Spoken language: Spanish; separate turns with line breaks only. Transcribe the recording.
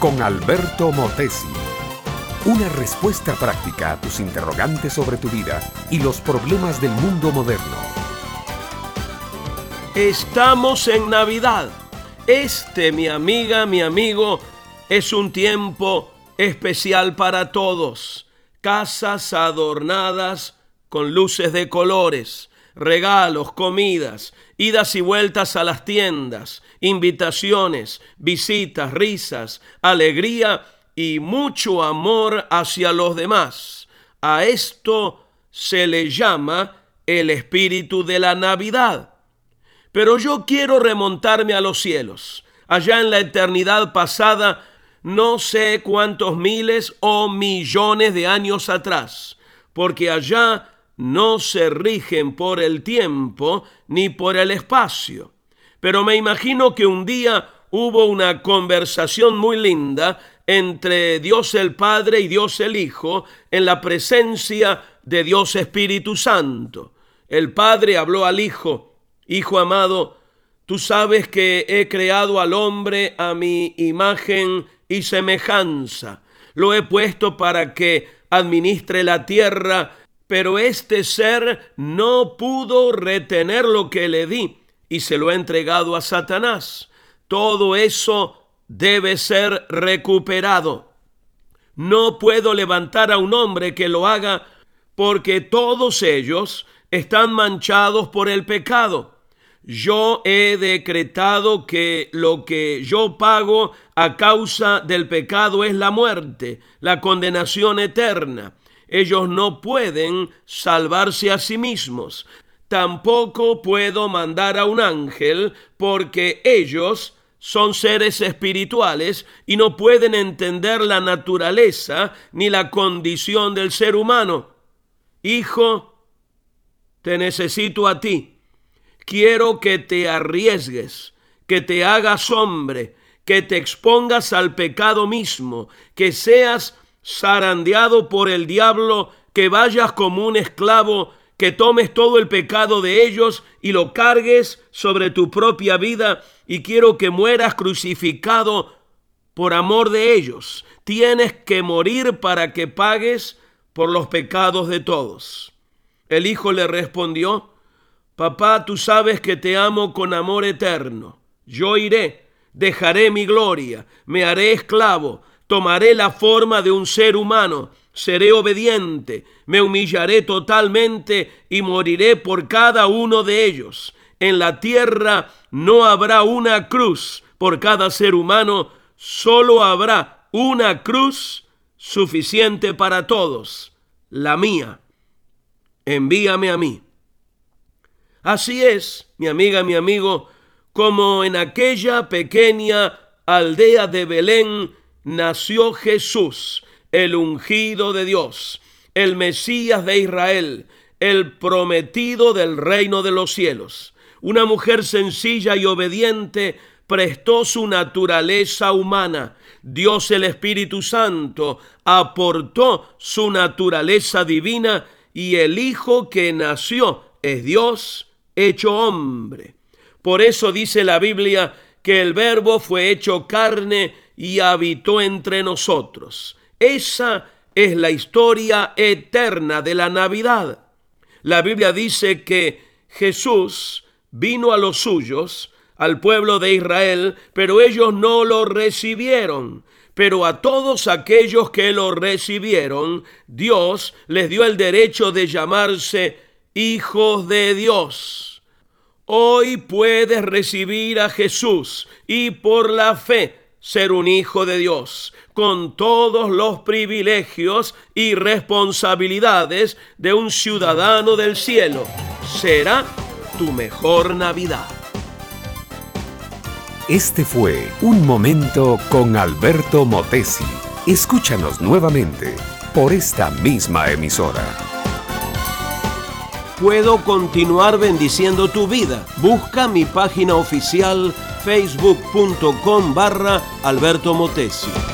con Alberto Motesi. Una respuesta práctica a tus interrogantes sobre tu vida y los problemas del mundo moderno.
Estamos en Navidad. Este, mi amiga, mi amigo, es un tiempo especial para todos. Casas adornadas con luces de colores, regalos, comidas, idas y vueltas a las tiendas, invitaciones, visitas, risas, alegría y mucho amor hacia los demás. A esto se le llama el espíritu de la Navidad. Pero yo quiero remontarme a los cielos. Allá en la eternidad pasada, no sé cuántos miles o millones de años atrás, porque allá no se rigen por el tiempo ni por el espacio. Pero me imagino que un día hubo una conversación muy linda entre Dios el Padre y Dios el Hijo en la presencia de Dios Espíritu Santo. El Padre habló al Hijo, Hijo amado, tú sabes que he creado al hombre a mi imagen y semejanza. Lo he puesto para que administre la tierra pero este ser no pudo retener lo que le di y se lo ha entregado a Satanás. Todo eso debe ser recuperado. No puedo levantar a un hombre que lo haga porque todos ellos están manchados por el pecado. Yo he decretado que lo que yo pago a causa del pecado es la muerte, la condenación eterna. Ellos no pueden salvarse a sí mismos. Tampoco puedo mandar a un ángel porque ellos son seres espirituales y no pueden entender la naturaleza ni la condición del ser humano. Hijo, te necesito a ti. Quiero que te arriesgues, que te hagas hombre, que te expongas al pecado mismo, que seas zarandeado por el diablo, que vayas como un esclavo, que tomes todo el pecado de ellos y lo cargues sobre tu propia vida y quiero que mueras crucificado por amor de ellos. Tienes que morir para que pagues por los pecados de todos. El hijo le respondió, Papá, tú sabes que te amo con amor eterno. Yo iré, dejaré mi gloria, me haré esclavo, tomaré la forma de un ser humano, seré obediente, me humillaré totalmente y moriré por cada uno de ellos. En la tierra no habrá una cruz por cada ser humano, solo habrá una cruz suficiente para todos, la mía. Envíame a mí. Así es, mi amiga, mi amigo, como en aquella pequeña aldea de Belén, nació Jesús, el ungido de Dios, el Mesías de Israel, el prometido del reino de los cielos. Una mujer sencilla y obediente prestó su naturaleza humana. Dios el Espíritu Santo aportó su naturaleza divina y el Hijo que nació es Dios hecho hombre. Por eso dice la Biblia que el Verbo fue hecho carne y habitó entre nosotros. Esa es la historia eterna de la Navidad. La Biblia dice que Jesús vino a los suyos, al pueblo de Israel, pero ellos no lo recibieron. Pero a todos aquellos que lo recibieron, Dios les dio el derecho de llamarse hijos de Dios. Hoy puedes recibir a Jesús y por la fe ser un hijo de Dios, con todos los privilegios y responsabilidades de un ciudadano del cielo. Será tu mejor Navidad.
Este fue Un Momento con Alberto Motesi. Escúchanos nuevamente por esta misma emisora.
Puedo continuar bendiciendo tu vida. Busca mi página oficial facebook.com barra Alberto Motesi.